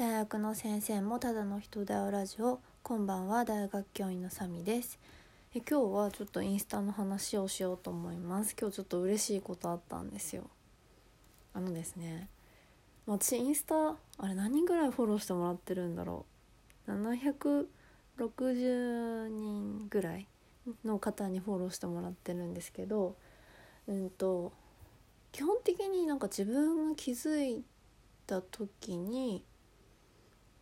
大学の先生もただの人だよラジオこんばんは大学教員のサミです。え今日はちょっとインスタの話をしようと思います。今日ちょっと嬉しいことあったんですよ。あのですね。私インスタあれ何人ぐらいフォローしてもらってるんだろう。760人ぐらいの方にフォローしてもらってるんですけどうんと基本的になんか自分が気づいた時に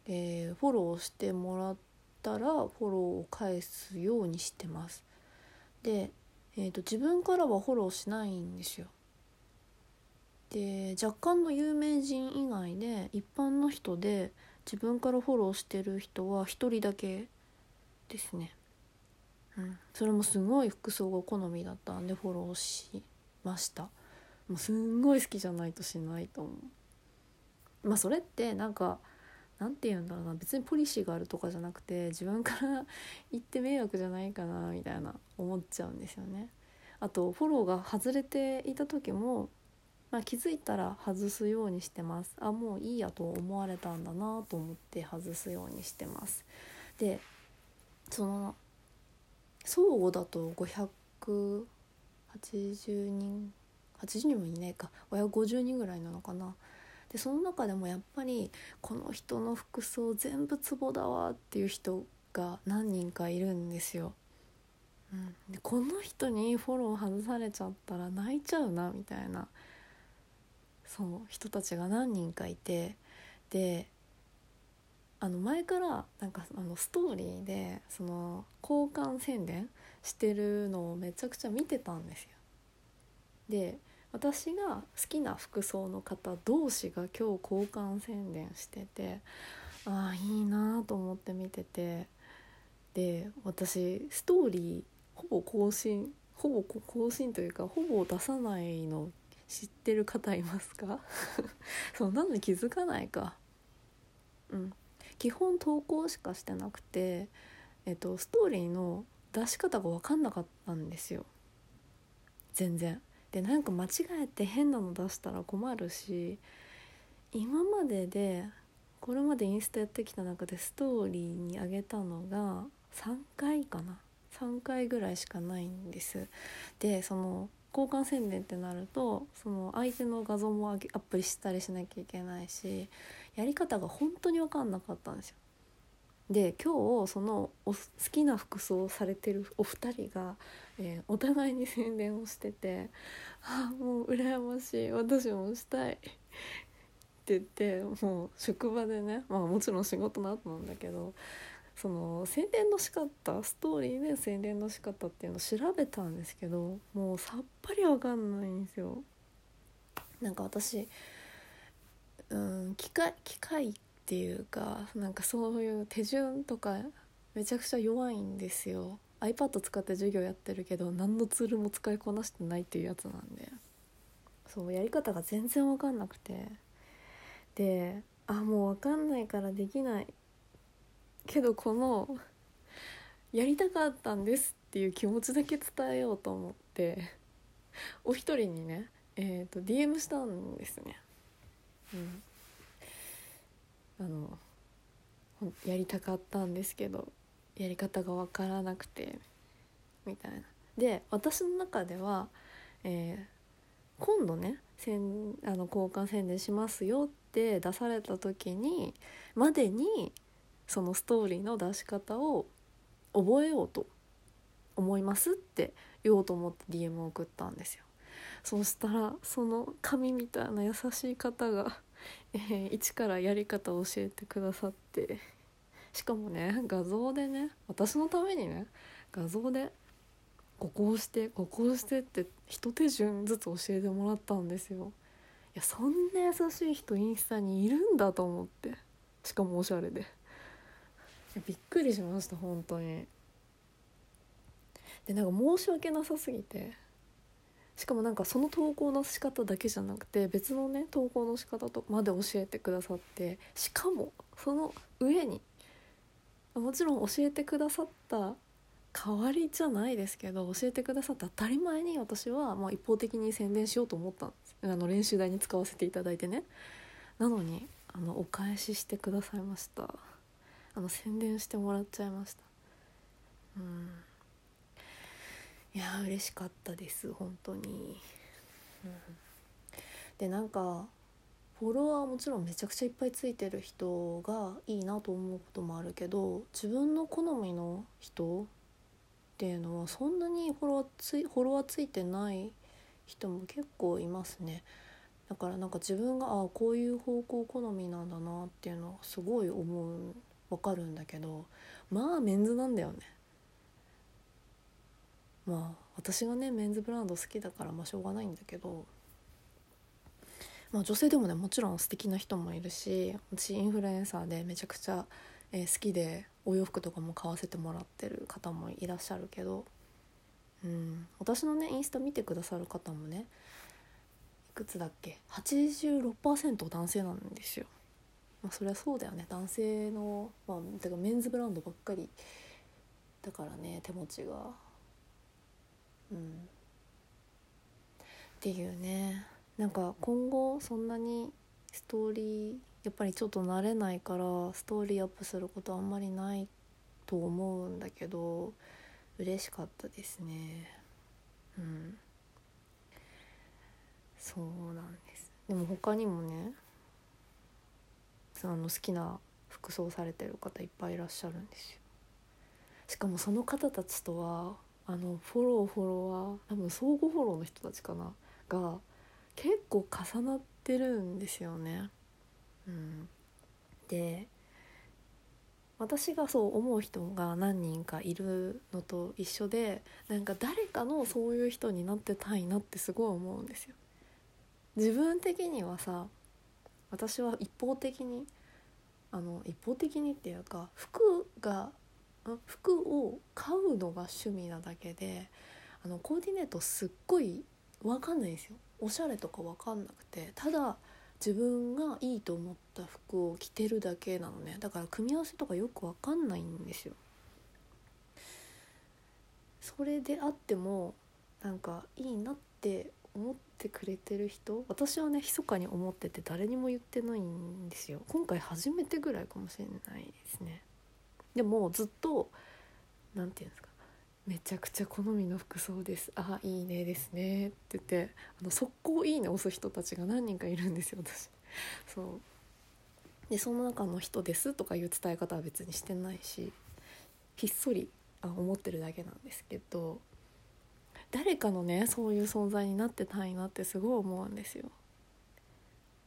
えー、フォローしてもらったらフォローを返すようにしてます。で、えーと、自分からはフォローしないんですよ。で若干の有名人以外で一般の人で自分からフォローしてる人は1人だけですね。うん、それもすごい服装が好みだったんでフォローしました。もうすんごい好きじゃないとしないと思う。まあそれってなんか何て言うんだろうな。別にポリシーがあるとかじゃなくて自分から言って迷惑じゃないかなみたいな思っちゃうんですよね。あとフォローが外れていた時も、まあ、気づいたら外すようにしてます。あもういいやと思われたんだなと思って外すようにしてます。でその相互だと580人80人もいないか。550人ぐらいなのかな。でその中でもやっぱりこの人の服装全部ツボだわっていう人が何人かいるんですよ。うん、でこの人にフォロー外されちゃったら泣いちゃうなみたいなそう人たちが何人かいてであの前からなんかあのストーリーでその交換宣伝してるのをめちゃくちゃ見てたんですよ。で私が好きな服装の方同士が今日交換宣伝しててああいいなと思って見ててで私ストーリーほぼ更新ほぼ更新というかほぼ出さないの知ってる方いますか？そうなのに気づかないか。うん。基本投稿しかしてなくてえっとストーリーの出し方が分かんなかったんですよ。全然。でなんか間違えて変なの出したら困るし今まででこれまでインスタやってきた中でストーリーに上げたのが3回かな。3回ぐらいしかないんです。でその交換宣伝ってなるとその相手の画像もアップしたりしなきゃいけないしやり方が本当に分かんなかったんですよ。で今日そのお好きな服装をされてるお二人が、えー、お互いに宣伝をしてて「あもう羨ましい私もしたい」って言ってもう職場でねまあもちろん仕事の後なんだけどその宣伝の仕方ストーリーで宣伝の仕方っていうのを調べたんですけどもうさっぱりわかんないんですよ。なんか私うん機械機械っていうかなんかそういう手順とかめちゃくちゃ弱いんですよ。iPad 使って授業やってるけど何のツールも使いこなしてないっていうやつなんで。そうやり方が全然分かんなくて。であもう分かんないからできないけどこのやりたかったんですっていう気持ちだけ伝えようと思ってお一人にねえー、と DM したんですね。うん。あのやりたかったんですけどやり方が分からなくてみたいな。で私の中では、えー、今度ねせんあの交換宣伝しますよって出された時にまでにそのストーリーの出し方を覚えようと思いますって言おうと思って DM を送ったんですよ。そしたらその神みたいな優しい方がえー、一からやり方を教えてくださって。しかもね画像でね私のためにね画像でここをしてここをしてって一手順ずつ教えてもらったんですよ。いやそんな優しい人インスタにいるんだと思って。しかもおしゃれで。びっくりしました本当に。でなんか申し訳なさすぎて。しかもなんかその投稿の仕方だけじゃなくて別のね投稿の仕方とまで教えてくださってしかもその上にもちろん教えてくださった代わりじゃないですけど教えてくださった当たり前に私はまあ一方的に宣伝しようと思ったんです。あの練習台に使わせていただいてね。なのにあのお返ししてくださいました。あの宣伝してもらっちゃいました。うん。いや嬉しかったです本当に、うん、でなんかフォロワーもちろんめちゃくちゃいっぱいついてる人がいいなと思うこともあるけど自分の好みの人っていうのはそんなにフォロワーついフォロワーついてない人も結構いますね。だからなんか自分がああこういう方向好みなんだなっていうのはすごい思うわかるんだけどまあメンズなんだよね。まあ私がねメンズブランド好きだからまあしょうがないんだけどまあ女性でもねもちろん素敵な人もいるし私インフルエンサーでめちゃくちゃ、えー、好きでお洋服とかも買わせてもらってる方もいらっしゃるけど、うん、私のねインスタ見てくださる方もねいくつだっけ？86%男性なんですよ。まあ、そりゃそうだよね男性の、まあ、だからメンズブランドばっかりだからね手持ちが。うん、っていうね。なんか今後そんなにストーリーやっぱりちょっと慣れないからストーリーアップすることあんまりないと思うんだけど嬉しかったですね。うん。そうなんです。でも他にもねあの好きな服装されてる方いっぱいいらっしゃるんですよ。しかもその方たちとはあのフォローフォロワー多分相互フォローの人たちかな？が結構重なってるんですよね。うん、で私がそう思う人が何人かいるのと一緒でなんか誰かのそういう人になってたいなってすごい思うんですよ。自分的にはさ私は一方的にあの一方的にっていうか服が服を買うのが趣味なだけであのコーディネートすっごい分かんないんですよ。おしゃれとか分かんなくて。ただ自分がいいと思った服を着てるだけなのね。だから組み合わせとかよく分かんないんですよ。それであってもなんかいいなって思ってくれてる人私はね密かに思ってて誰にも言ってないんですよ。今回初めてぐらいかもしれないですね。でもずっと何て言うんですかめちゃくちゃ好みの服装です。あいいねですね。って言ってあの速攻いいね押す人たちが何人かいるんですよ私。そう。でその中の人です。とかいう伝え方は別にしてないしひっそりあ思ってるだけなんですけど誰かのねそういう存在になってたいなってすごい思うんですよ。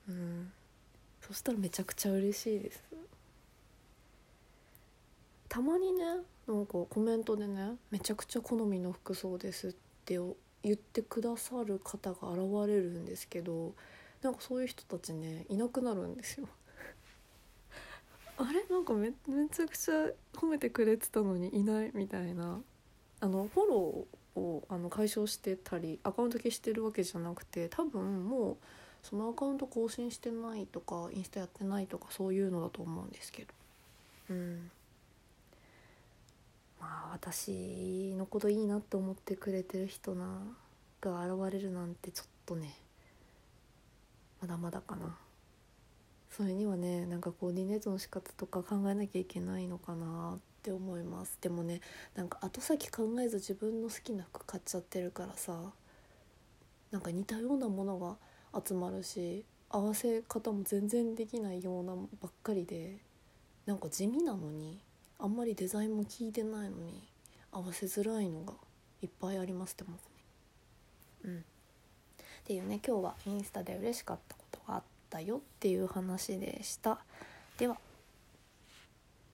うん。そしたらめちゃくちゃ嬉しいです。たまにねなんかコメントでね「めちゃくちゃ好みの服装です」って言ってくださる方が現れるんですけどなんかそういう人たちねいなくなるんですよ。あれ？なんかめめちゃくちゃ褒めてくれてたのにいないみたいな。あのフォローをあの解消してたりアカウント消してるわけじゃなくて多分もうそのアカウント更新してないとかインスタやってないとかそういうのだと思うんですけど。うん。まあ私のこといいなって思ってくれてる人なが現れるなんてちょっとねまだまだかな。それにはねなんかコーディネートの仕方とか考えなきゃいけないのかなって思います。でもねなんか後先考えず自分の好きな服買っちゃってるからさなんか似たようなものが集まるし合わせ方も全然できないようなばっかりでなんか地味なのにあんまりデザインも聞いてないのに合わせづらいのがいっぱいありますってますね。うん、っていうね今日はインスタで嬉しかったことがあったよっていう話でした。では